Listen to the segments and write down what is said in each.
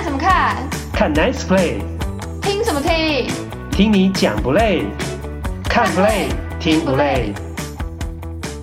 看什么看？看 Nice Play。听什么听？听你讲不累？看 Play 听不累？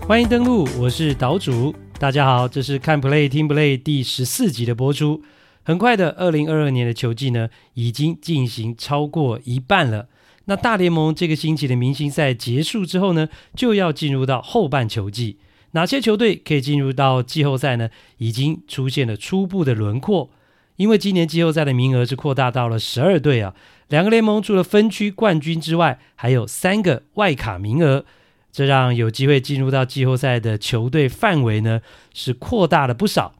欢迎登录，我是岛主。大家好，这是看 Play 听不累第十四集的播出。很快的，二零二二年的球季呢，已经进行超过一半了。那大联盟这个星期的明星赛结束之后呢，就要进入到后半球季。哪些球队可以进入到季后赛呢？已经出现了初步的轮廓。因为今年季后赛的名额是扩大到了十二队啊，两个联盟除了分区冠军之外，还有三个外卡名额，这让有机会进入到季后赛的球队范围呢是扩大了不少。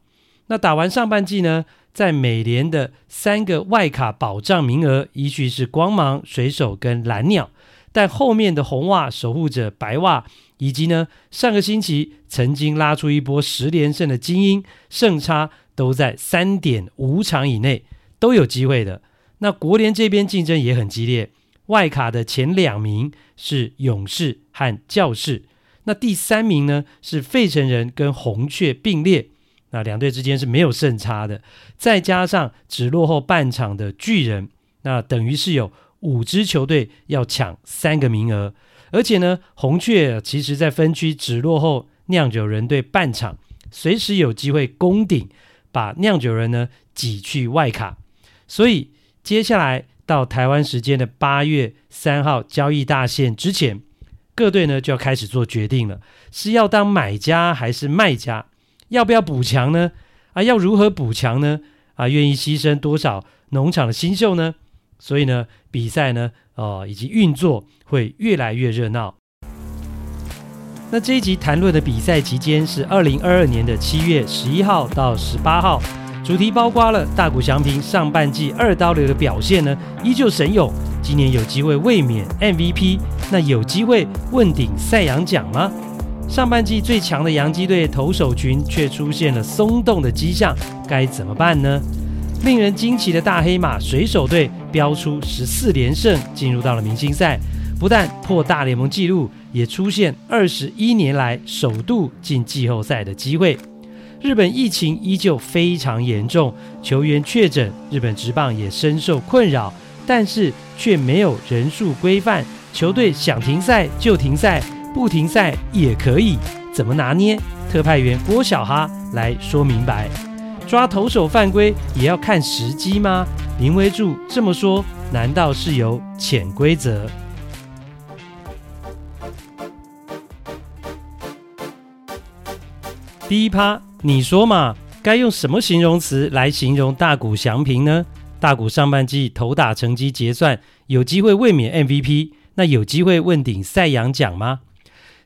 那打完上半季呢，在美联的三个外卡保障名额，依序是光芒、水手跟蓝鸟，但后面的红袜、守护者、白袜。以及呢，上个星期曾经拉出一波十连胜的精英，胜差都在三点五场以内，都有机会的。那国联这边竞争也很激烈，外卡的前两名是勇士和教士，那第三名呢是费城人跟红雀并列，那两队之间是没有胜差的。再加上只落后半场的巨人，那等于是有五支球队要抢三个名额。而且呢，红雀其实在分区只落后酿酒人队半场，随时有机会攻顶，把酿酒人呢挤去外卡。所以接下来到台湾时间的八月三号交易大限之前，各队呢就要开始做决定了：是要当买家还是卖家？要不要补强呢？啊，要如何补强呢？啊，愿意牺牲多少农场的新秀呢？所以呢，比赛呢，哦，以及运作会越来越热闹。那这一集谈论的比赛期间是二零二二年的七月十一号到十八号，主题包括了大谷翔平上半季二刀流的表现呢，依旧神勇，今年有机会卫冕 MVP，那有机会问鼎赛扬奖吗？上半季最强的洋基队投手群却出现了松动的迹象，该怎么办呢？令人惊奇的大黑马水手队飙出十四连胜，进入到了明星赛，不但破大联盟纪录，也出现二十一年来首度进季后赛的机会。日本疫情依旧非常严重，球员确诊，日本职棒也深受困扰，但是却没有人数规范，球队想停赛就停赛，不停赛也可以，怎么拿捏？特派员郭小哈来说明白。抓投手犯规也要看时机吗？林威助这么说，难道是有潜规则？第一趴，你说嘛，该用什么形容词来形容大谷翔平呢？大谷上半季投打成绩结算，有机会卫冕 MVP，那有机会问鼎赛扬奖吗？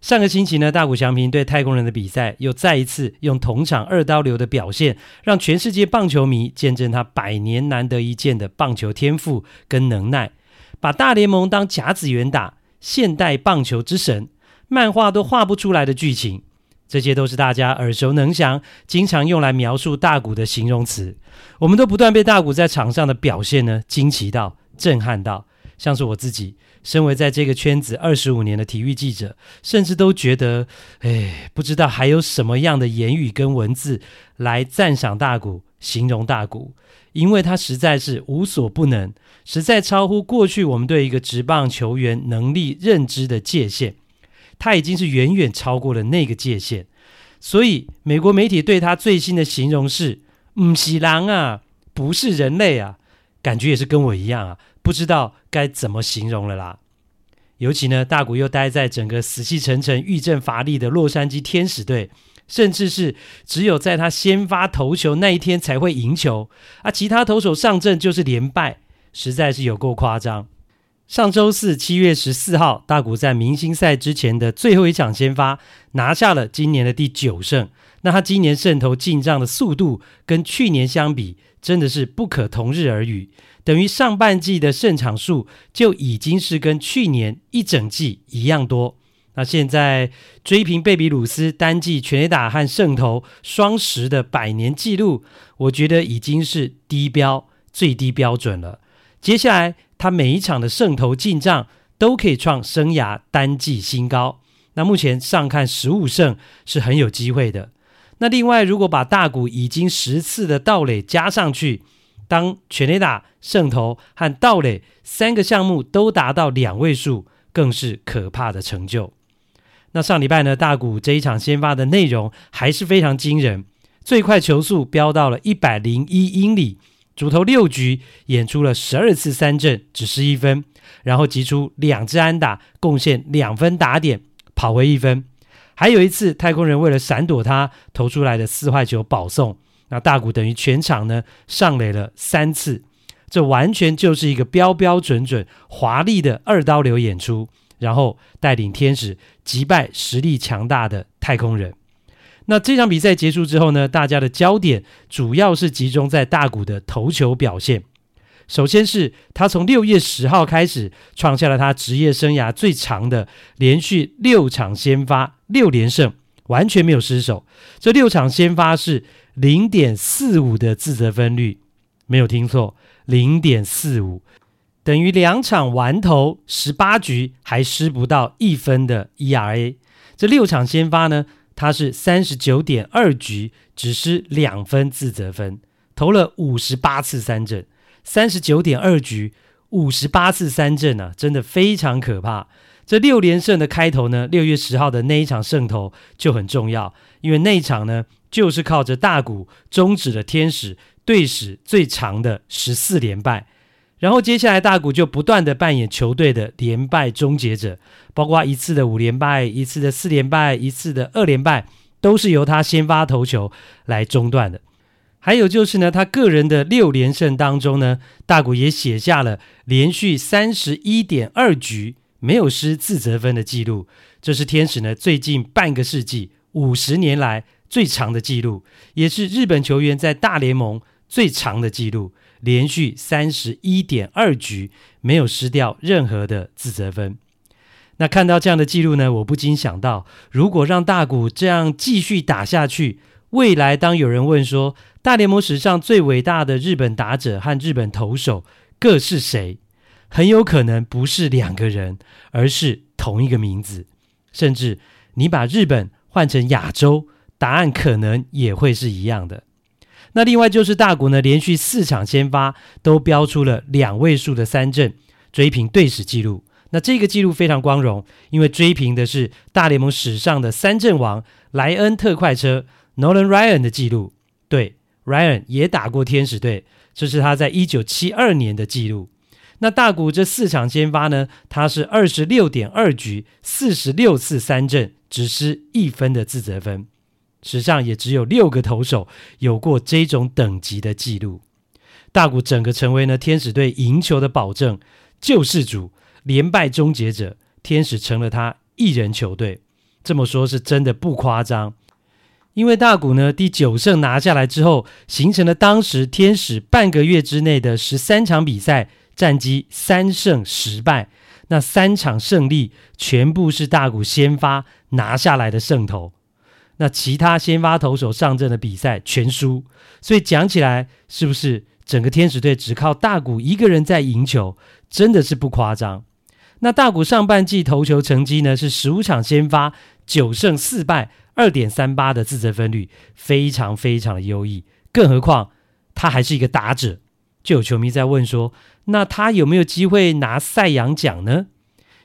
上个星期呢，大谷翔平对太空人的比赛，又再一次用同场二刀流的表现，让全世界棒球迷见证他百年难得一见的棒球天赋跟能耐，把大联盟当甲子园打，现代棒球之神，漫画都画不出来的剧情，这些都是大家耳熟能详、经常用来描述大谷的形容词。我们都不断被大谷在场上的表现呢惊奇到、震撼到，像是我自己。身为在这个圈子二十五年的体育记者，甚至都觉得，哎，不知道还有什么样的言语跟文字来赞赏大谷、形容大谷，因为他实在是无所不能，实在超乎过去我们对一个职棒球员能力认知的界限，他已经是远远超过了那个界限。所以，美国媒体对他最新的形容是“不是狼啊，不是人类啊”，感觉也是跟我一样啊。不知道该怎么形容了啦。尤其呢，大谷又待在整个死气沉沉、郁症乏力的洛杉矶天使队，甚至是只有在他先发投球那一天才会赢球，啊，其他投手上阵就是连败，实在是有够夸张。上周四，七月十四号，大谷在明星赛之前的最后一场先发，拿下了今年的第九胜。那他今年胜投进账的速度跟去年相比，真的是不可同日而语。等于上半季的胜场数就已经是跟去年一整季一样多。那现在追平贝比鲁斯单季全垒打和胜投双十的百年纪录，我觉得已经是低标最低标准了。接下来他每一场的胜投进账都可以创生涯单季新高。那目前上看十五胜是很有机会的。那另外如果把大谷已经十次的盗垒加上去，当全垒打、胜投和盗垒三个项目都达到两位数，更是可怕的成就。那上礼拜呢，大谷这一场先发的内容还是非常惊人，最快球速飙到了一百零一英里，主投六局演出了十二次三振，只失一分，然后击出两支安打，贡献两分打点，跑回一分。还有一次，太空人为了闪躲他投出来的四坏球保送。那大谷等于全场呢上垒了三次，这完全就是一个标标准准华丽的二刀流演出，然后带领天使击败实力强大的太空人。那这场比赛结束之后呢，大家的焦点主要是集中在大谷的投球表现。首先是他从六月十号开始创下了他职业生涯最长的连续六场先发六连胜，完全没有失手。这六场先发是。零点四五的自责分率，没有听错，零点四五等于两场完投十八局还失不到一分的 ERA。这六场先发呢，他是三十九点二局只失两分自责分，投了五十八次三振，三十九点二局五十八次三振啊，真的非常可怕。这六连胜的开头呢，六月十号的那一场胜投就很重要，因为那一场呢。就是靠着大谷终止了天使队史最长的十四连败，然后接下来大谷就不断的扮演球队的连败终结者，包括一次的五连败、一次的四连败、一次的二连败，都是由他先发投球来中断的。还有就是呢，他个人的六连胜当中呢，大谷也写下了连续三十一点二局没有失自责分的记录，这是天使呢最近半个世纪五十年来。最长的记录，也是日本球员在大联盟最长的记录，连续三十一点二局没有失掉任何的自责分。那看到这样的记录呢，我不禁想到，如果让大谷这样继续打下去，未来当有人问说大联盟史上最伟大的日本打者和日本投手各是谁，很有可能不是两个人，而是同一个名字。甚至你把日本换成亚洲。答案可能也会是一样的。那另外就是大谷呢，连续四场先发都飙出了两位数的三振，追平队史纪录。那这个纪录非常光荣，因为追平的是大联盟史上的三振王莱恩特快车 Nolan Ryan 的纪录。对，Ryan 也打过天使队，这是他在一九七二年的纪录。那大谷这四场先发呢，他是二十六点二局，四十六次三振，只失一分的自责分。史上也只有六个投手有过这种等级的记录。大谷整个成为呢天使队赢球的保证，救世主，连败终结者，天使成了他一人球队。这么说，是真的不夸张。因为大谷呢第九胜拿下来之后，形成了当时天使半个月之内的十三场比赛战绩三胜十败，那三场胜利全部是大谷先发拿下来的胜投。那其他先发投手上阵的比赛全输，所以讲起来是不是整个天使队只靠大谷一个人在赢球，真的是不夸张。那大谷上半季投球成绩呢是十五场先发九胜四败二点三八的自责分率，非常非常的优异。更何况他还是一个打者，就有球迷在问说，那他有没有机会拿赛扬奖呢？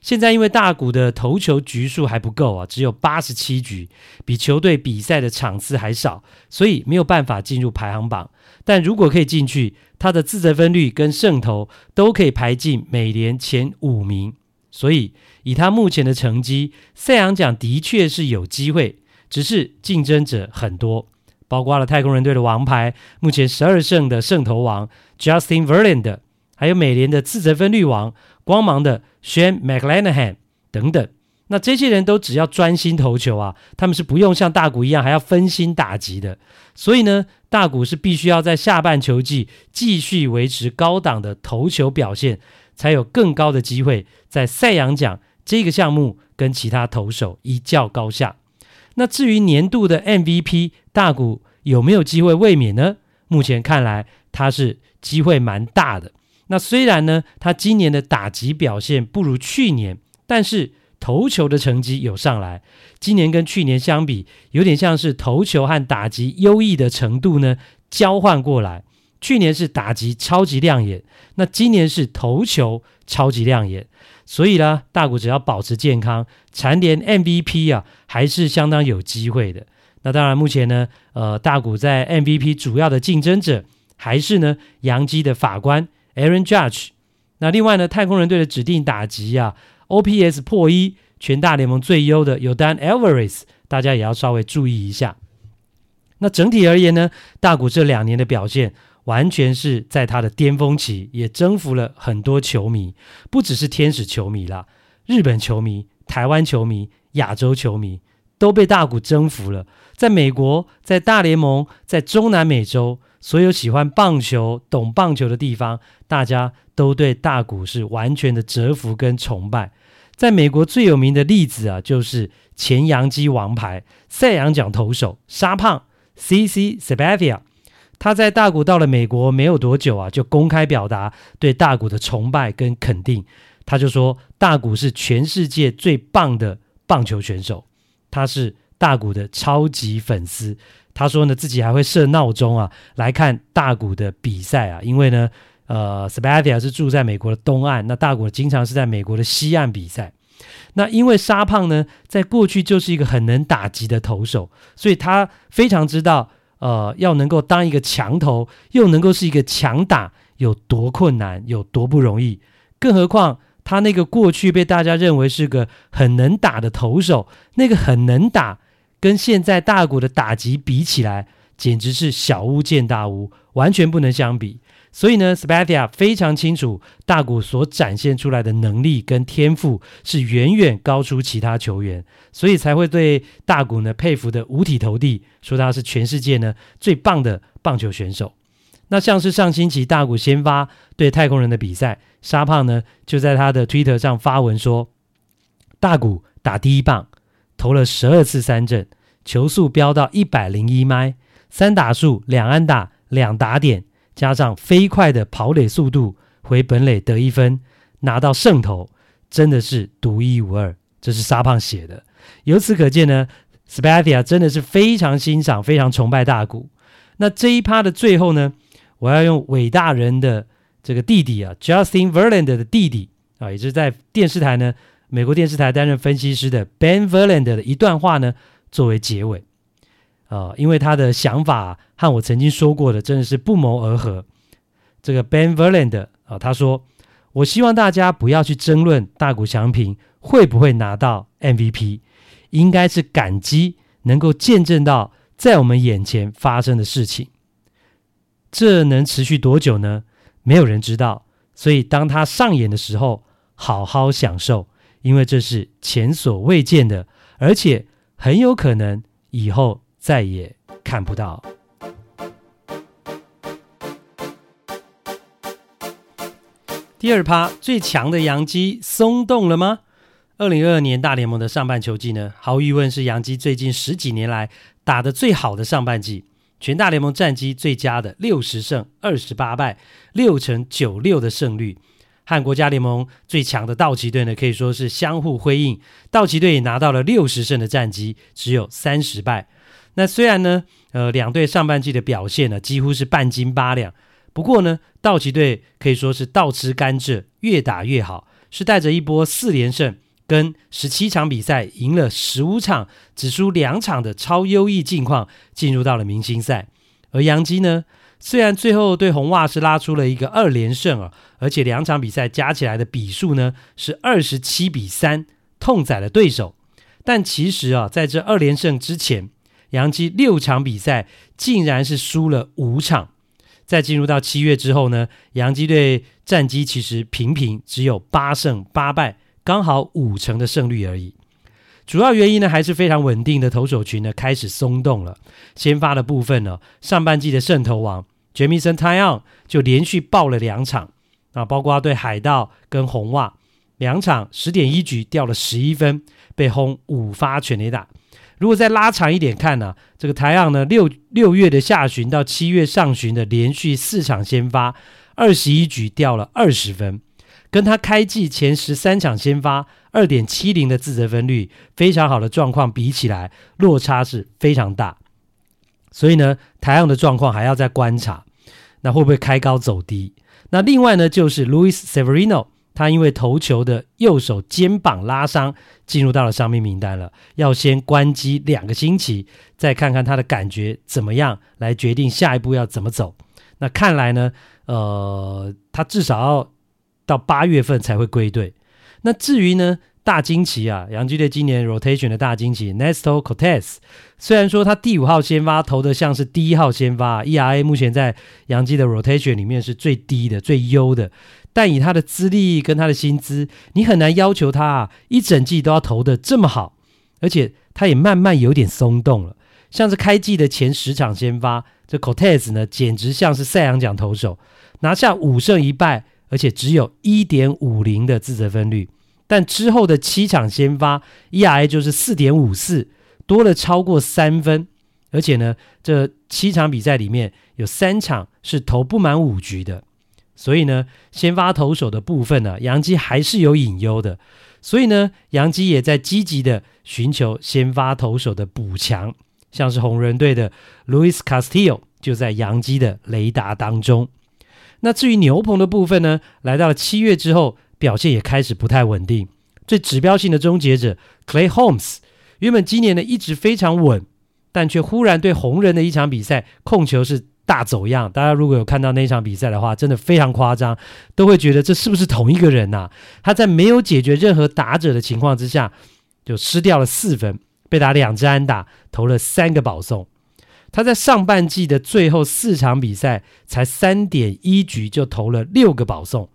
现在因为大谷的投球局数还不够啊，只有八十七局，比球队比赛的场次还少，所以没有办法进入排行榜。但如果可以进去，他的自责分率跟胜投都可以排进美联前五名。所以以他目前的成绩，赛扬奖的确是有机会，只是竞争者很多，包括了太空人队的王牌，目前十二胜的胜投王 Justin Verlander，还有美联的自责分率王。光芒的 Shane McLanahan 等等，那这些人都只要专心投球啊，他们是不用像大谷一样还要分心打击的。所以呢，大谷是必须要在下半球季继续维持高档的投球表现，才有更高的机会在赛扬奖这个项目跟其他投手一较高下。那至于年度的 MVP，大谷有没有机会卫冕呢？目前看来，他是机会蛮大的。那虽然呢，他今年的打击表现不如去年，但是投球的成绩有上来。今年跟去年相比，有点像是投球和打击优异的程度呢交换过来。去年是打击超级亮眼，那今年是投球超级亮眼。所以呢，大谷只要保持健康，蝉联 MVP 啊，还是相当有机会的。那当然，目前呢，呃，大谷在 MVP 主要的竞争者还是呢，洋基的法官 Aaron Judge。那另外呢，太空人队的指定打击啊，OPS 破一，全大联盟最优的有 Dan Alvarez，大家也要稍微注意一下。那整体而言呢，大谷这两年的表现。完全是在他的巅峰期，也征服了很多球迷，不只是天使球迷啦，日本球迷、台湾球迷、亚洲球迷都被大谷征服了。在美国，在大联盟，在中南美洲，所有喜欢棒球、懂棒球的地方，大家都对大谷是完全的折服跟崇拜。在美国最有名的例子啊，就是前洋基王牌赛扬奖投手沙胖 CC Sabathia。他在大谷到了美国没有多久啊，就公开表达对大谷的崇拜跟肯定。他就说，大谷是全世界最棒的棒球选手，他是大谷的超级粉丝。他说呢，自己还会设闹钟啊，来看大谷的比赛啊，因为呢，呃 s p a t i a 是住在美国的东岸，那大谷经常是在美国的西岸比赛。那因为沙胖呢，在过去就是一个很能打击的投手，所以他非常知道。呃，要能够当一个强投，又能够是一个强打，有多困难，有多不容易。更何况他那个过去被大家认为是个很能打的投手，那个很能打，跟现在大谷的打击比起来，简直是小巫见大巫，完全不能相比。所以呢，Spathia 非常清楚大谷所展现出来的能力跟天赋是远远高出其他球员，所以才会对大谷呢佩服得五体投地，说他是全世界呢最棒的棒球选手。那像是上星期大谷先发对太空人的比赛，沙胖呢就在他的 Twitter 上发文说，大谷打第一棒，投了十二次三振，球速飙到一百零一迈，三打数两安打两打点。加上飞快的跑垒速度，回本垒得一分，拿到胜投，真的是独一无二。这是沙胖写的。由此可见呢，Spathia 真的是非常欣赏、非常崇拜大谷。那这一趴的最后呢，我要用伟大人的这个弟弟啊，Justin Verlander 的弟弟啊，也就是在电视台呢，美国电视台担任分析师的 Ben Verland 的一段话呢，作为结尾。啊、因为他的想法和我曾经说过的真的是不谋而合。这个 Ben Verland 啊、他说：“我希望大家不要去争论大谷翔平会不会拿到 MVP，应该是感激能够见证到在我们眼前发生的事情。这能持续多久呢？没有人知道。所以当他上演的时候，好好享受，因为这是前所未见的，而且很有可能以后。”再也看不到。第二趴，最强的洋基松动了吗？二零二二年大联盟的上半球季呢，毫无疑问是洋基最近十几年来打得最好的上半季，全大联盟战绩最佳的六十胜二十八败，六成九六的胜率，和国家联盟最强的道奇队呢，可以说是相互辉映。道奇队也拿到了六十胜的战绩，只有三十败。那虽然呢，呃，两队上半季的表现呢几乎是半斤八两，不过呢，道奇队可以说是倒吃甘蔗，越打越好，是带着一波四连胜，跟十七场比赛赢了十五场，只输两场的超优异境况进入到了明星赛。而洋基呢，虽然最后对红袜是拉出了一个二连胜啊，而且两场比赛加起来的比数呢是二十七比三，痛宰了对手，但其实啊，在这二连胜之前。洋基六场比赛竟然是输了五场，在进入到七月之后呢，洋基队战绩其实平平，只有八胜八败，刚好五成的胜率而已。主要原因呢，还是非常稳定的投手群呢开始松动了。先发的部分呢，上半季的胜投王 Jameson Taillon 就连续爆了两场啊，包括对海盗跟红袜两场十点一局掉了十一分，被轰五发全垒打。如果再拉长一点看呢、这个台昂呢，六六月的下旬到七月上旬的连续四场先发，二十一局掉了二十分，跟他开季前十三场先发二点七零的自责分率非常好的状况比起来，落差是非常大。所以呢，台昂的状况还要再观察。那会不会开高走低？那另外呢，就是 Louis Severino，他因为投球的右手肩膀拉伤，进入到了伤病名单了，要先关机两个星期，再看看他的感觉怎么样，来决定下一步要怎么走。那看来呢，呃，他至少要到八月份才会归队。那至于呢，大惊奇啊，洋基队今年 rotation 的大惊奇 Nestor Cortes，虽然说他第五号先发投的像是第一号先发，ERA 目前在洋基的 rotation 里面是最低的、最优的，但以他的资历跟他的薪资，你很难要求他啊一整季都要投的这么好，而且他也慢慢有点松动了，像是开季的前十场先发。这 Cortes 呢，简直像是赛扬奖投手，拿下五胜一败，而且只有一点五零的自责分率。但之后的七场先发，ERA 就是四点五四，多了超过三分。而且呢，这七场比赛里面有三场是投不满五局的。所以呢，先发投手的部分呢，杨基还是有隐忧的。所以呢，杨基也在积极的寻求先发投手的补强。像是红人队的 Louis Castillo 就在杨基的雷达当中。那至于牛棚的部分呢，来到了七月之后，表现也开始不太稳定。最指标性的终结者 Clay Holmes，原本今年呢一直非常稳，但却忽然对红人的一场比赛控球是大走样。大家如果有看到那场比赛的话，真的非常夸张，都会觉得这是不是同一个人呐、他在没有解决任何打者的情况之下，就失掉了四分。被打两支安打，投了三个保送。他在上半季的最后四场比赛，才三点一局就投了六个保送，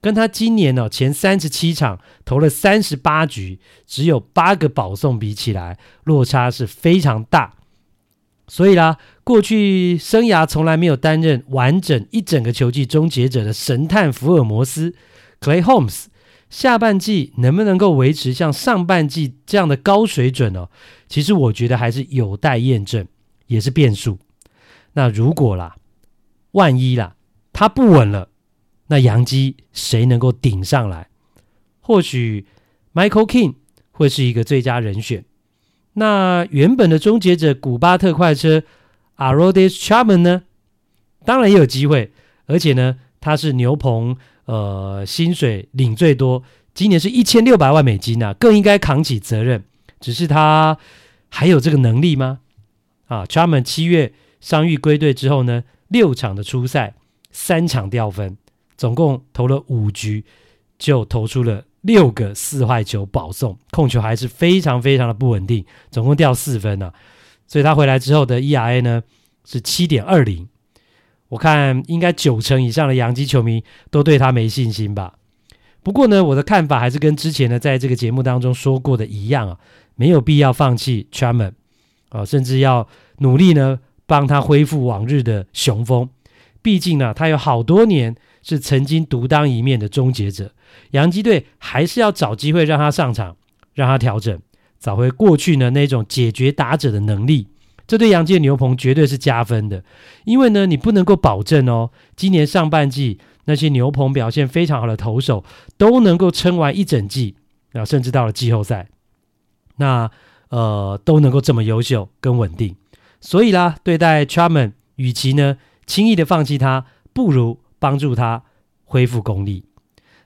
跟他今年呢前三十七场投了三十八局，只有八个保送比起来，落差是非常大。所以啦，过去生涯从来没有担任完整一整个球季终结者的神探福尔摩斯 Clay Holmes。下半季能不能够维持像上半季这样的高水准呢？其实我觉得还是有待验证，也是变数。那如果啦，万一啦，他不稳了，那洋基谁能够顶上来？或许 Michael King 会是一个最佳人选。那原本的终结者古巴特快车 a r o d i s Chapman 呢？当然也有机会，而且呢，他是牛棚。呃，薪水领最多，今年是一千六百万美金啊，更应该扛起责任。只是他还有这个能力吗？啊，Charman 七月伤愈归队之后呢，六场的出赛，三场掉分，总共投了五局，就投出了六个四坏球保送，控球还是非常非常的不稳定，总共掉四分、啊。所以他回来之后的 ERA 呢是七点二零。我看应该九成以上的洋基球迷都对他没信心吧。不过呢，我的看法还是跟之前呢在这个节目当中说过的一样啊，没有必要放弃 Charman 啊，甚至要努力呢帮他恢复往日的雄风。毕竟呢，他有好多年是曾经独当一面的终结者，洋基队还是要找机会让他上场，让他调整，找回过去呢那种解决打者的能力。这对洋基的牛棚绝对是加分的，因为呢，你不能够保证哦，今年上半季那些牛棚表现非常好的投手都能够撑完一整季啊，甚至到了季后赛，那呃都能够这么优秀跟稳定。所以啦，对待 Charman 与其呢轻易的放弃他，不如帮助他恢复功力。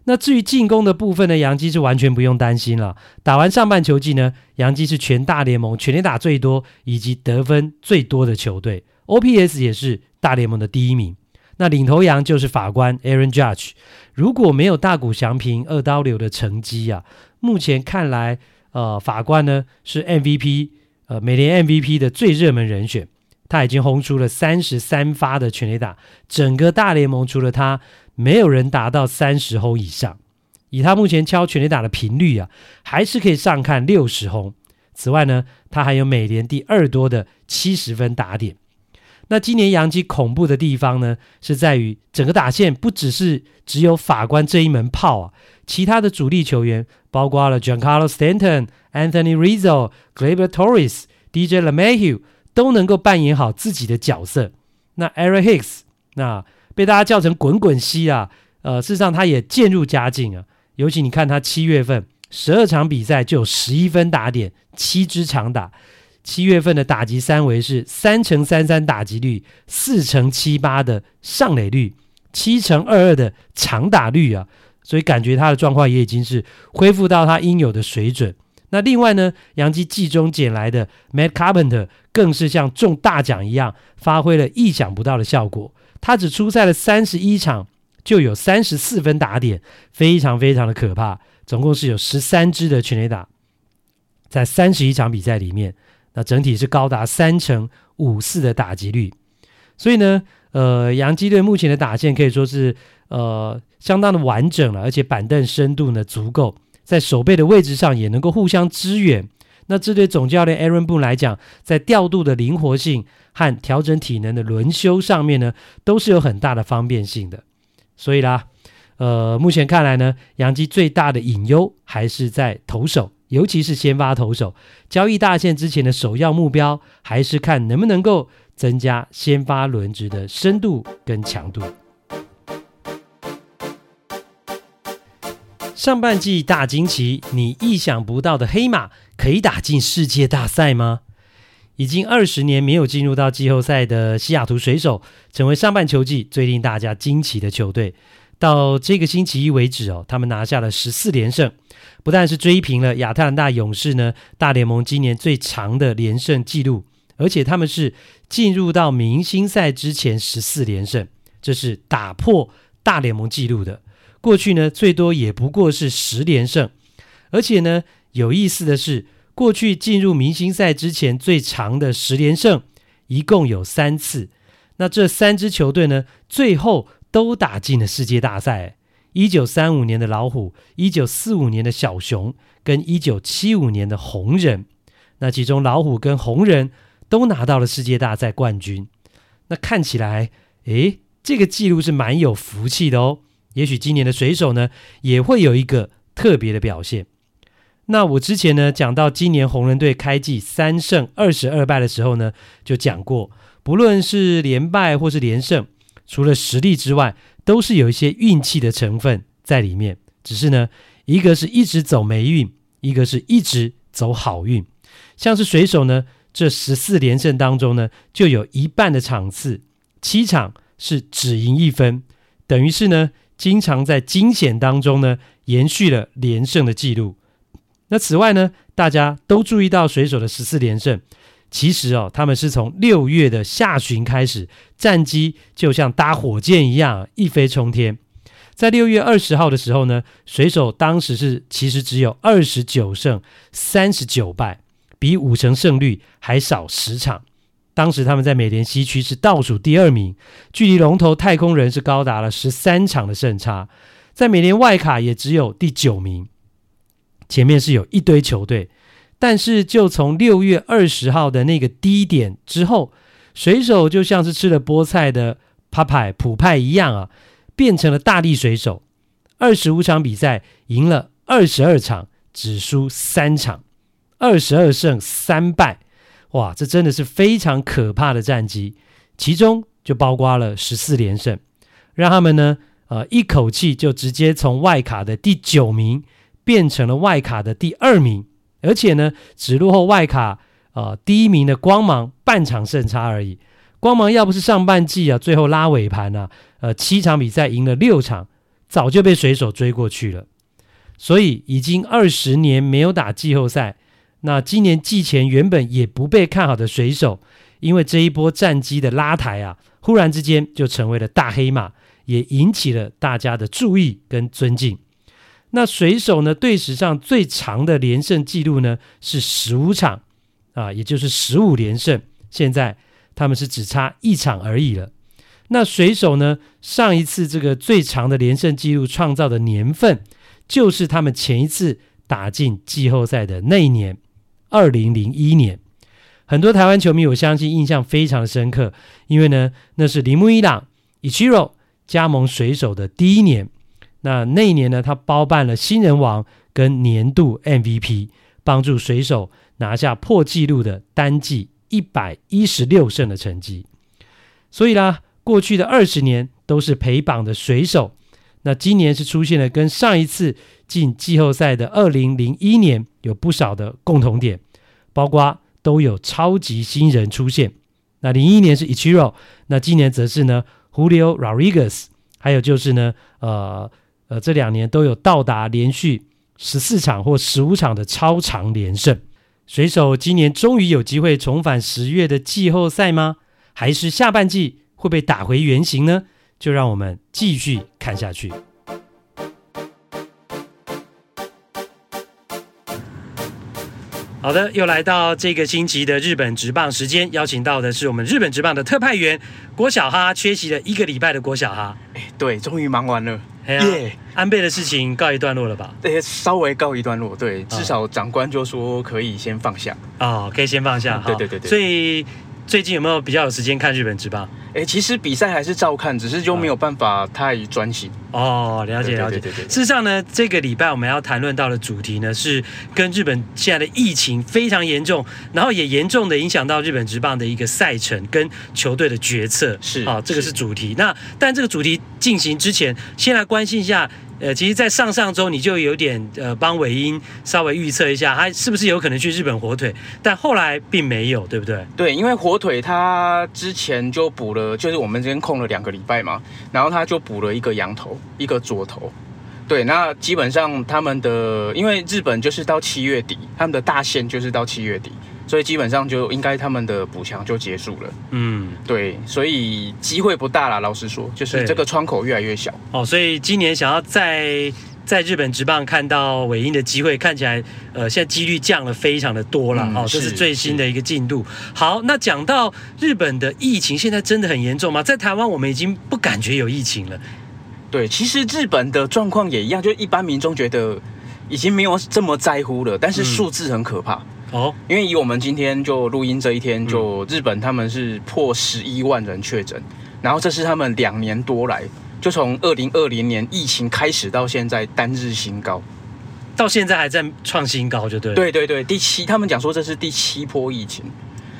那至于进攻的部分呢，杨基是完全不用担心了。打完上半球季呢，杨基是全大联盟全垒打最多以及得分最多的球队，OPS 也是大联盟的第一名。那领头羊就是法官 Aaron Judge。如果没有大谷翔平二刀流的成绩啊，目前看来，呃，法官呢是 MVP，呃，美联 MVP 的最热门人选。他已经轰出了三十三发的全垒打，整个大联盟除了他。没有人达到三十轰以上，以他目前敲全垒打的频率啊，还是可以上看六十轰。此外呢，他还有美联第二多的七十分打点。那今年洋基恐怖的地方呢，是在于整个打线不只是只有法官这一门炮啊，其他的主力球员包括了 Giancarlo Stanton、Anthony Rizzo、Gleyber Torres、DJ LeMahieu 都能够扮演好自己的角色。那 Aaron Hicks 那。被大家叫成“滚滚西”啊，呃，事实上他也渐入佳境啊。尤其你看他七月份十二场比赛就有十一分打点，七支长打，七月份的打击三围是三乘三三打击率，四乘七八的上垒率，七乘二二的长打率啊，所以感觉他的状况也已经是恢复到他应有的水准。那另外呢，洋基季中捡来的 Matt Carpenter 更是像中大奖一样，发挥了意想不到的效果。他只出赛了三十一场，就有三十四分打点，非常非常的可怕。总共是有十三支的全垒打，在三十一场比赛里面，那整体是高达三成五四的打击率。所以呢，呃，洋基队目前的打线可以说是呃相当的完整了，而且板凳深度呢足够。在守备的位置上也能够互相支援，那这对总教练 Aaron Boone 来讲，在调度的灵活性和调整体能的轮休上面呢，都是有很大的方便性的。所以啦，呃，目前看来呢，洋基最大的隐忧还是在投手，尤其是先发投手。交易大限之前的首要目标，还是看能不能够增加先发轮值的深度跟强度。上半季大惊奇，你意想不到的黑马可以打进世界大赛吗？已经二十年没有进入到季后赛的西雅图水手，成为上半球季最令大家惊奇的球队。到这个星期一为止哦，他们拿下了十四连胜，不但是追平了亚特兰大勇士呢大联盟今年最长的连胜纪录，而且他们是进入到明星赛之前十四连胜，这是打破大联盟纪录的。过去呢，最多也不过是十连胜，而且呢，有意思的是，过去进入明星赛之前最长的十连胜，一共有三次。那这三支球队呢，最后都打进了世界大赛。一九三五年的老虎，一九四五年的小熊，跟一九七五年的红人。那其中老虎跟红人都拿到了世界大赛冠军。那看起来，诶，这个记录是蛮有福气的哦。也许今年的水手呢，也会有一个特别的表现。那我之前呢讲到今年红人队开季三胜二十二败的时候呢，就讲过，不论是连败或是连胜，除了实力之外，都是有一些运气的成分在里面。只是呢，一个是一直走霉运，一个是一直走好运。像是水手呢，这十四连胜当中呢，就有一半的场次，七场是只赢一分，等于是呢。经常在惊险当中呢，延续了连胜的记录。那此外呢，大家都注意到水手的十四连胜，其实哦，他们是从六月的下旬开始，战绩就像搭火箭一样一飞冲天。在六月二十号的时候呢，水手当时是其实只有二十九胜三十九败，比五成胜率还少十场。当时他们在美联西区是倒数第二名，距离龙头太空人是高达了十三场的胜差，在美联外卡也只有第九名，前面是有一堆球队，但是就从六月二十号的那个低点之后，水手就像是吃了菠菜的帕派普派一样啊，变成了大力水手，二十五场比赛赢了二十二场，只输三场，二十二胜三败。哇，这真的是非常可怕的战绩，其中就包括了十四连胜，让他们呢，呃，一口气就直接从外卡的第九名变成了外卡的第二名，而且呢，只落后外卡呃第一名的光芒半场胜差而已。光芒要不是上半季啊，最后拉尾盘啊，呃，七场比赛赢了六场，早就被水手追过去了。所以已经二十年没有打季后赛。那今年季前原本也不被看好的水手，因为这一波战绩的拉抬啊，忽然之间就成为了大黑马，也引起了大家的注意跟尊敬。那水手呢，队史上最长的连胜记录呢是十五场啊，也就是十五连胜。现在他们是只差一场而已了。那水手呢，上一次这个最长的连胜记录创造的年份，就是他们前一次打进季后赛的那一年。二零零一年，很多台湾球迷我相信印象非常深刻，因为呢，那是铃木一朗 Ichiro 加盟水手的第一年。那那一年呢，他包办了新人王跟年度 MVP，帮助水手拿下破纪录的单季一百一十六胜的成绩。所以啦，过去的二十年都是陪榜的水手。那今年是出现了跟上一次进季后赛的二零零一年有不少的共同点，包括都有超级新人出现。那零一年是 Ichiro，那今年则是呢 Julio Rodriguez，还有就是呢，呃呃，这两年都有到达连续十四场或十五场的超长连胜。水手今年终于有机会重返十月的季后赛吗？还是下半季会被打回原形呢？就让我们继续看下去。好的，又来到这个星期的日本职棒时间，邀请到的是我们日本职棒的特派员郭小哈，缺席了一个礼拜的郭小哈。哎，对，终于忙完了，耶、yeah，安倍的事情告一段落了吧？对，稍微告一段落，对，至少长官就说可以先放下。哦，可以先放下。对对对对。所以最近有没有比较有时间看日本职棒？哎，其实比赛还是照看，只是就没有办法太专心。哦，了解了解。事实上呢，这个礼拜我们要谈论到的主题呢，是跟日本现在的疫情非常严重，然后也严重的影响到日本职棒的一个赛程跟球队的决策。是啊，这个是主题。那但这个主题进行之前，先来关心一下。呃，其实，在上上周你就有点呃帮韦英稍微预测一下，他是不是有可能去日本火腿，但后来并没有，对不对？对，因为火腿他之前就补了，就是我们这边空了两个礼拜嘛，然后他就补了一个羊头，一个左头。对，那基本上他们的，因为日本就是到七月底，他们的大限就是到七月底。所以基本上就应该他们的补强就结束了。嗯，对，所以机会不大啦。老实说，就是这个窗口越来越小。哦，所以今年想要在在日本职棒看到尾音的机会，看起来呃现在几率降了非常的多了。嗯、哦，这是最新的一个进度。好，那讲到日本的疫情，现在真的很严重吗？在台湾我们已经不感觉有疫情了。对，其实日本的状况也一样，就一般民众觉得已经没有这么在乎了，但是数字很可怕。嗯哦，因为以我们今天就录音这一天，就日本他们是破十一万人确诊，然后这是他们两年多来，就从二零二零年疫情开始到现在单日新高，到现在还在创新高，就对。对对对，第七，他们讲说这是第七波疫情，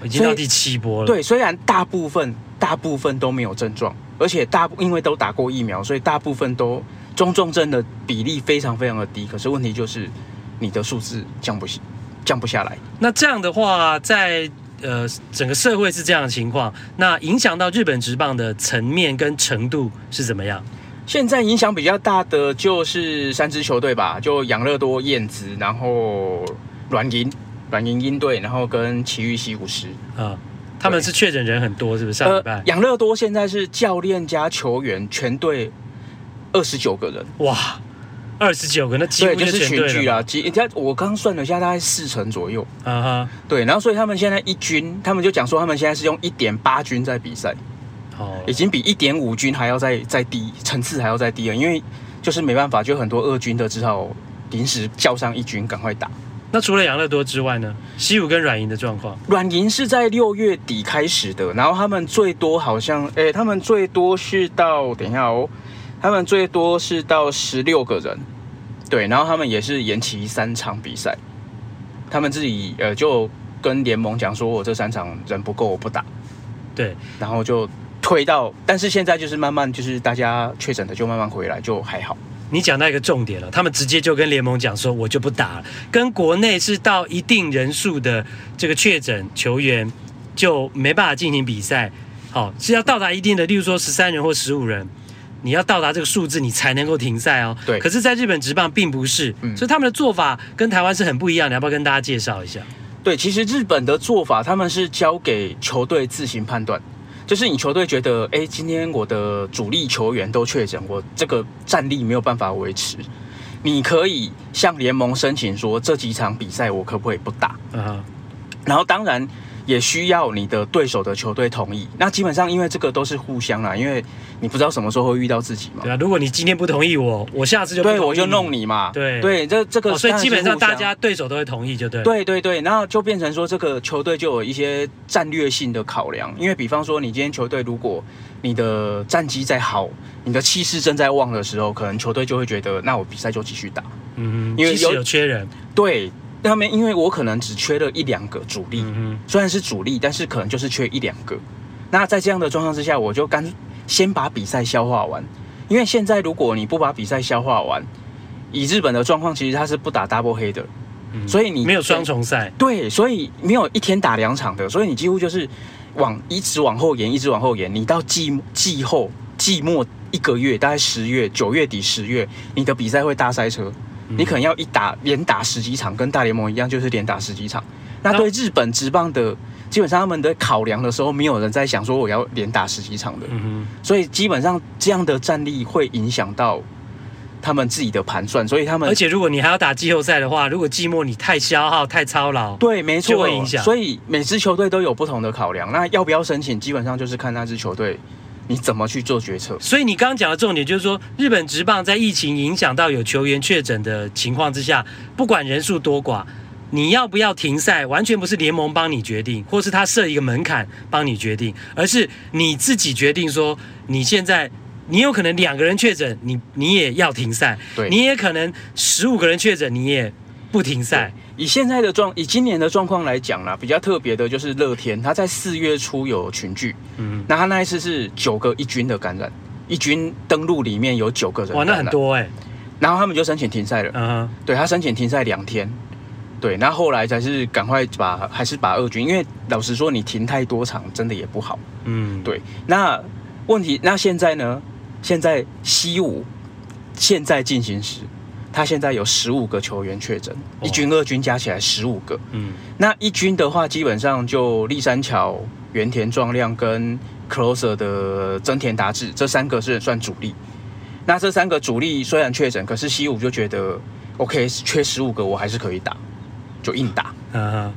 已经到第七波了。对，虽然大部分大部分都没有症状，而且大因为都打过疫苗，所以大部分都中重症的比例非常非常的低。可是问题就是你的数字降不起。降不下来。那这样的话，在呃整个社会是这样的情况，那影响到日本职棒的层面跟程度是怎么样？现在影响比较大的就是三支球队吧，就养乐多、燕子，然后软银、软银鹰队，然后跟埼玉西武狮。啊，他们是确诊人很多，是不是？上礼拜养乐多现在是教练加球员全队二十九个人，哇！二十九个，那几乎就对，就是全聚啦。几，人家我刚算了一下，大概四成左右。啊哈，对，然后所以他们现在一军，他们就讲说，他们现在是用一点八军在比赛，哦，已经比一点五军还要再再低，层次还要再低了。因为就是没办法，就很多二军的只好临时叫上一军赶快打。那除了养乐多之外呢？西武跟软银的状况？软银是在六月底开始的，然后他们最多好像，哎、欸，他们最多是到，等一下哦，他们最多是到十六个人。对，然后他们也是延期三场比赛，他们自己呃就跟联盟讲说，我这三场人不够，我不打。对，然后就推到，但是现在就是慢慢就是大家确诊的就慢慢回来，就还好。你讲到一个重点了，他们直接就跟联盟讲说，我就不打了。跟国内是到一定人数的这个确诊球员就没办法进行比赛，好，是要到达一定的，例如说十三人或十五人。你要到达这个数字，你才能够停赛哦。对。可是，在日本职棒并不是，嗯，所以他们的做法跟台湾是很不一样。你要不要跟大家介绍一下？对，其实日本的做法，他们是交给球队自行判断。就是你球队觉得，哎，今天我的主力球员都确诊，我这个战力没有办法维持，你可以向联盟申请说，这几场比赛我可不可以不打？嗯哼。然后，当然。也需要你的对手的球队同意。那基本上，因为这个都是互相啦，因为你不知道什么时候会遇到自己嘛。对啊，如果你今天不同意我，我下次就对，我就弄你嘛。对对，这这个、哦，所以基本上大家对手都会同意，就对。对对对，然后就变成说，这个球队就有一些战略性的考量。因为比方说，你今天球队如果你的战绩在好，你的气势正在旺的时候，可能球队就会觉得，那我比赛就继续打。嗯，因为有，有缺人。对。他们因为我可能只缺了一两个主力，虽然是主力，但是可能就是缺一两个。那在这样的状况之下，我就干先把比赛消化完。因为现在如果你不把比赛消化完，以日本的状况，其实他是不打 double header，嗯。所以你没有双重赛，对，所以没有一天打两场的，所以你几乎就是往一直往后延，一直往后延，你到季季后季末一个月，大概十月九月底十月，你的比赛会大塞车，嗯你可能要一打连打十几场，跟大联盟一样，就是连打十几场。那对日本职棒的，基本上他们的考量的时候，没有人在想说我要连打十几场的，嗯所以基本上这样的战力会影响到他们自己的盘算，所以他们而且如果你还要打季后赛的话，如果季末你太消耗、太操劳，对，没错，影响所以每支球队都有不同的考量，那要不要申请，基本上就是看那支球队你怎么去做决策。所以你刚刚讲的重点就是说，日本职棒在疫情影响到有球员确诊的情况之下，不管人数多寡，你要不要停赛，完全不是联盟帮你决定，或是他设一个门槛帮你决定，而是你自己决定说，你现在你有可能两个人确诊，你你也要停赛，对你也可能十五个人确诊，你也不停赛。以现在的状，以今年的状况来讲啦，比较特别的就是乐天，他在四月初有群聚，嗯，那他那一次是九个一军的感染，一军登陆里面有九个人，哇，那很，多哎、然后他们就申请停赛了，嗯哼，对他申请停赛两天，对，那后来才是赶快把还是把二军，因为老实说你停太多场真的也不好，嗯，对，那问题那现在呢？现在西武现在进行时，他现在有十五个球员确诊，一军二军加起来十五个。嗯，那一军的话，基本上就立山桥、原田壮亮跟 closer 的增田达志这三个是算主力。那这三个主力虽然确诊，可是西武就觉得 OK，缺十五个我还是可以打，就硬打。嗯哼。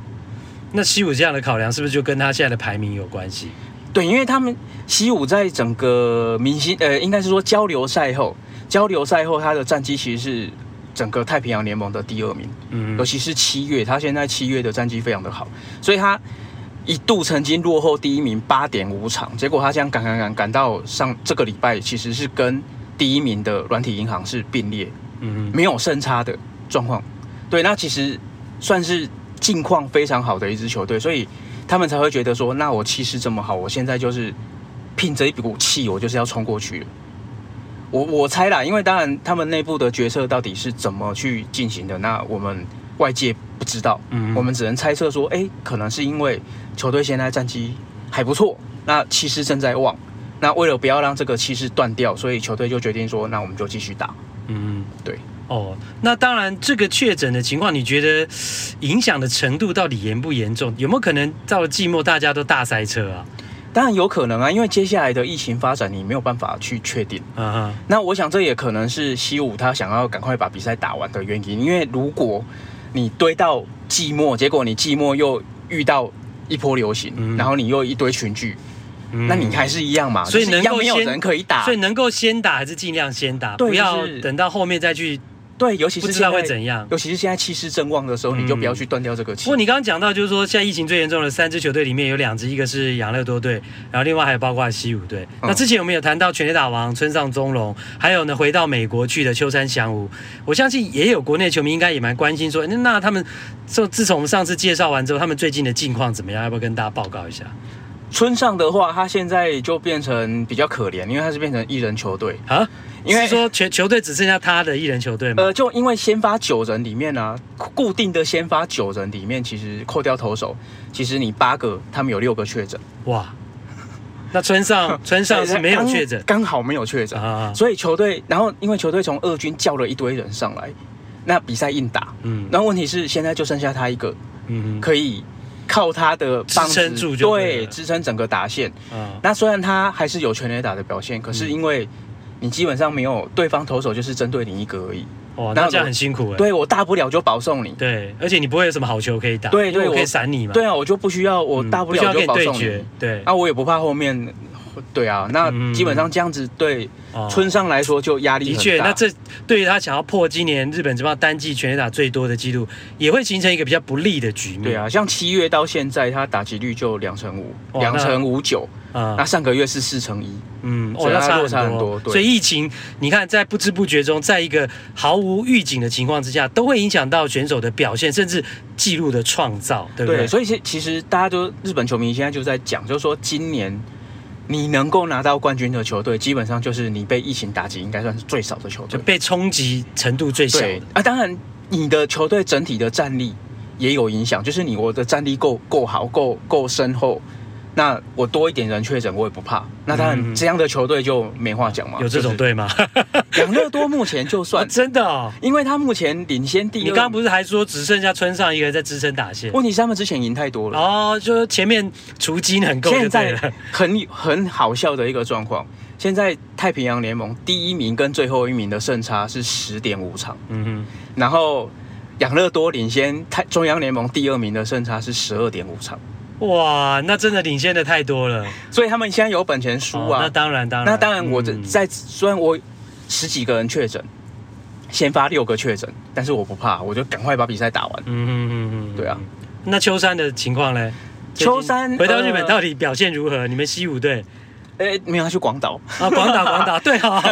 那西武这样的考量是不是就跟他现在的排名有关系？对，因为他们西武在整个明星呃，应该是说交流赛后，交流赛后他的战绩其实是整个太平洋联盟的第二名，嗯尤其是七月，他现在七月的战绩非常的好，所以他一度曾经落后第一名八点五场，结果他这样赶赶赶赶到上这个礼拜，其实是跟第一名的软体银行是并列，嗯没有胜差的状况。对，那其实算是近况非常好的一支球队，所以他们才会觉得说，那我气势这么好，我现在就是拼着一股气，我就是要冲过去了。我我猜啦，因为当然他们内部的决策到底是怎么去进行的，那我们外界不知道，嗯我们只能猜测说，哎，可能是因为球队现在战绩还不错，那气势正在旺，那为了不要让这个气势断掉，所以球队就决定说，那我们就继续打。嗯，对。哦，那当然，这个确诊的情况，你觉得影响的程度到底严不严重？有没有可能到了季末大家都大塞车啊？当然有可能啊，因为接下来的疫情发展你没有办法去确定。嗯哼，那我想这也可能是西武他想要赶快把比赛打完的原因，因为如果你堆到季末，结果你季末又遇到一波流行，嗯然后你又一堆群聚，嗯那你还是一样嘛，所以能够先人可以打所以。能够先打还是尽量先打，不要等到后面再去。对，尤其是不知道是现在会怎样尤其是现在气势正旺的时候，嗯你就不要去断掉这个气。不过你刚刚讲到，就是说现在疫情最严重的三支球队里面有两支，一个是养乐多队，然后另外还有包括西武队。嗯那之前我们有谈到全垒打王村上宗隆，还有呢回到美国去的秋山翔吾。我相信也有国内球迷应该也蛮关心说，那那他们就自从上次介绍完之后，他们最近的近况怎么样？要不要跟大家报告一下村上的话，他现在就变成比较可怜，因为他是变成一人球队，啊？因为是说全球队只剩下他的一人球队吗？呃，就因为先发九人里面呢、啊，固定的先发九人里面，其实扣掉投手，其实你八个，他们有六个确诊，哇，那村上 村上是没有确诊。刚刚好没有确诊，啊？所以球队，然后因为球队从二军叫了一堆人上来，那比赛硬打，嗯。然后问题是现在就剩下他一个嗯可以靠他的棒子支撑住就对支撑整个打线。嗯那虽然他还是有全垒打的表现，可是因为你基本上没有对方投手就是针对你一个而已，哦，那那这样很辛苦哎。对我大不了就保送你。对，而且你不会有什么好球可以打，对对我可以闪你嘛。对啊，我就不需要，我嗯，大不了就保送你。。对，啊，我也不怕后面，对啊，那嗯基本上这样子对哦村上来说就压力的确，那这对于他想要破今年日本职棒单季全垒打最多的纪录，也会形成一个比较不利的局面。对啊，像七月到现在，他打击率就两成五，哇两成五九。啊那上个月是四乘一，嗯，落差很很多。对所以疫情，你看在不知不觉中，在一个毫无预警的情况之下，都会影响到选手的表现，甚至记录的创造，对不对？对，所以其其实大家都日本球迷现在就在讲，就是说今年你能够拿到冠军的球队，基本上就是你被疫情打击应该算是最少的球队。就被冲击程度最小的。啊，当然你的球队整体的战力也有影响，就是你我的战力够够好，够够深厚。那我多一点人确诊，我也不怕。那当然，这样的球队就没话讲嘛。有这种队吗？养乐多目前就算、哦、真的哦，因为他目前领先第一。你刚刚不是还说只剩下村上一个人在支撑打线？问题是他们之前赢太多了哦，就是前面除金很够。现在很很好笑的一个状况，现在太平洋联盟第一名跟最后一名的胜差是十点五场。嗯哼，然后养乐多领先太中央联盟第二名的胜差是十二点五场。哇，那真的领先的太多了，所以他们现在有本钱输啊、哦。那当然，当然，那当然，我在、嗯、虽然我十几个人确诊，先发六个确诊，但是我不怕，我就赶快把比赛打完。嗯嗯嗯嗯，对啊。那秋山的情况呢？秋山回到日本到底表现如何？呃、你们西武队？哎、欸，没有，他去广岛。啊，广岛，广岛，对啊，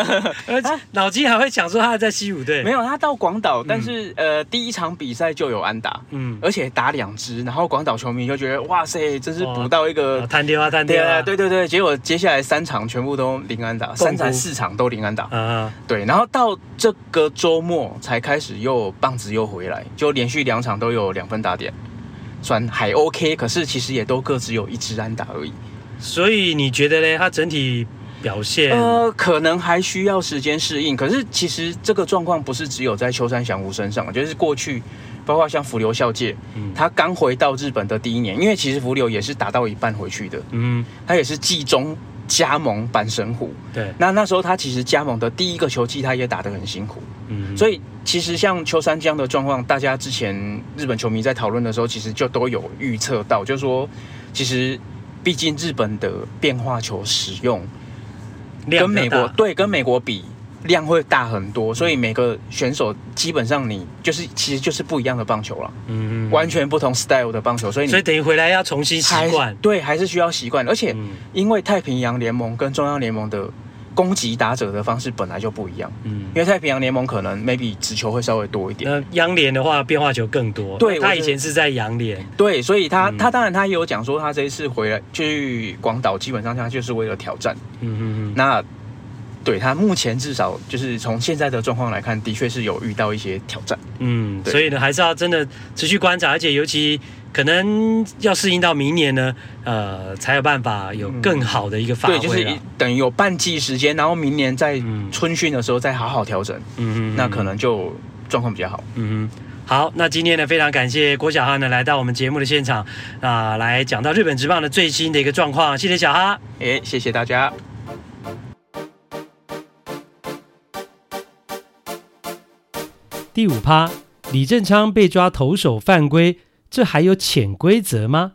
脑筋还会想说他在西武队，没有，他到广岛，但是、嗯、呃，第一场比赛就有安打，嗯，而且打两支，然后广岛球迷就觉得哇塞，真是补到一个弹跳啊，弹跳啊，对对对，结果接下来三场全部都零安打，三场四场都零安打，啊，对，然后到这个周末才开始又棒子又回来，就连续两场都有两分打点，算还 OK，可是其实也都各自有一支安打而已。所以你觉得呢？他整体表现？呃，可能还需要时间适应。可是其实这个状况不是只有在秋山翔吾身上，就是过去包括像福流孝介，嗯，他刚回到日本的第一年，因为其实福流也是打到一半回去的，嗯，他也是季中加盟阪神虎，对，那那时候他其实加盟的第一个球季，他也打得很辛苦，嗯，所以其实像秋山这样的状况，大家之前日本球迷在讨论的时候，其实就都有预测到，就是说其实。毕竟日本的变化球使用跟美国对跟美国比量会大很多，所以每个选手基本上你就是其实就是不一样的棒球了，嗯，嗯完全不同 style 的棒球，所以你所以等于回来要重新习惯，对，还是需要习惯，而且因为太平洋联盟跟中央联盟的。攻击打者的方式本来就不一样，嗯，因为太平洋联盟可能 maybe 直球会稍微多一点，那央联的话变化球更多。对，他以前是在洋联，对，所以他、嗯、他当然他也有讲说他这一次回来去广岛，基本上他就是为了挑战，嗯嗯嗯。那对他目前至少就是从现在的状况来看，的确是有遇到一些挑战，嗯，所以呢还是要真的持续观察，而且尤其。可能要适应到明年呢，呃，才有办法有更好的一个发挥、嗯。对，就是等于有半季时间，然后明年在春训的时候再好好调整。嗯嗯，那可能就状况比较好。嗯嗯，好，那今天呢，非常感谢郭小哈呢来到我们节目的现场啊、呃，来讲到日本职棒的最新的一个状况。谢谢小哈，哎，谢谢大家。第五趴，李正昌被抓投手犯规。这还有潜规则吗？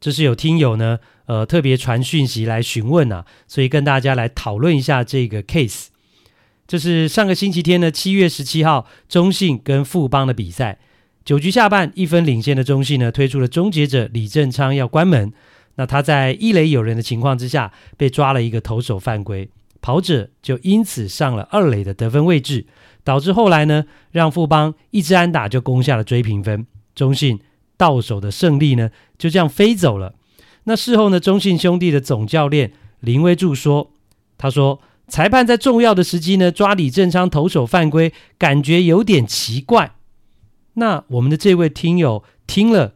这是有听友呢，呃，特别传讯息来询问啊，所以跟大家来讨论一下这个 case。这是上个星期天呢，七月十七号，中信跟富邦的比赛，九局下半一分领先的中信呢，推出了终结者李正昌要关门，那他在一垒有人的情况之下，被抓了一个投手犯规，跑者就因此上了二垒的得分位置，导致后来呢，让富邦一支安打就攻下了追平分，中信。到手的胜利呢，就这样飞走了。那事后呢，中信兄弟的总教练林威柱说：“他说裁判在重要的时机呢抓李正昌投手犯规，感觉有点奇怪。”那我们的这位听友听了，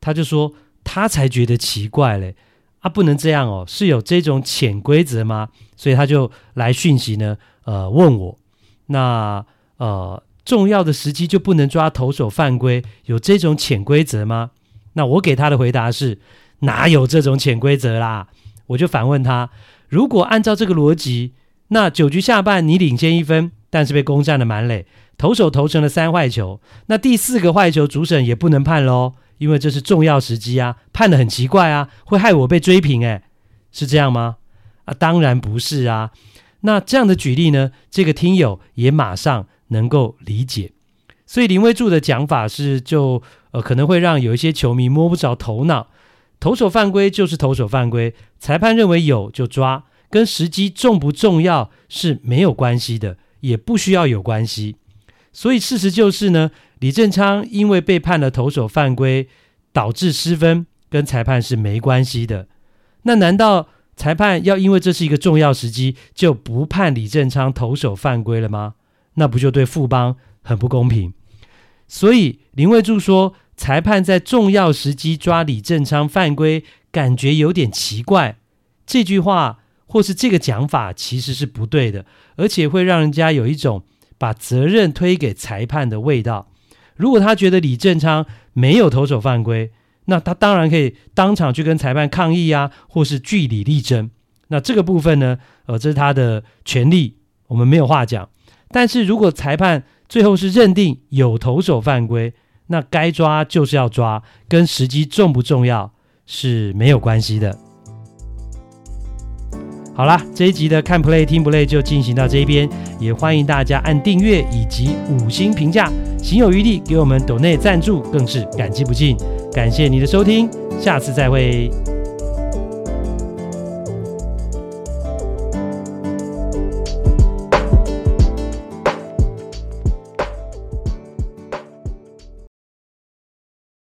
他就说他才觉得奇怪嘞啊，不能这样哦，是有这种潜规则吗？所以他就来讯息呢，呃，问我那呃。重要的时机就不能抓投手犯规，有这种潜规则吗？那我给他的回答是：哪有这种潜规则啦？我就反问他：如果按照这个逻辑，那九局下半你领先一分，但是被攻占了满垒，投手投成了三坏球，那第四个坏球主审也不能判喽，因为这是重要时机啊，判得很奇怪啊，会害我被追平诶，是这样吗？啊，当然不是啊。那这样的举例呢，这个听友也马上。能够理解，所以林威助的讲法是就，就呃可能会让有一些球迷摸不着头脑。投手犯规就是投手犯规，裁判认为有就抓，跟时机重不重要是没有关系的，也不需要有关系。所以事实就是呢，李正昌因为被判了投手犯规，导致失分，跟裁判是没关系的。那难道裁判要因为这是一个重要时机，就不判李正昌投手犯规了吗？那不就对富邦很不公平？所以林卫柱说，裁判在重要时机抓李正昌犯规，感觉有点奇怪。这句话或是这个讲法其实是不对的，而且会让人家有一种把责任推给裁判的味道。如果他觉得李正昌没有投手犯规，那他当然可以当场去跟裁判抗议啊，或是据理力争。那这个部分呢，呃，这是他的权利，我们没有话讲。但是如果裁判最后是认定有投手犯规，那该抓就是要抓，跟时机重不重要是没有关系的。好啦，这一集的看 play 听 play 就进行到这边，也欢迎大家按订阅以及五星评价，行有余力给我们抖内赞助，更是感激不尽。感谢你的收听，下次再会。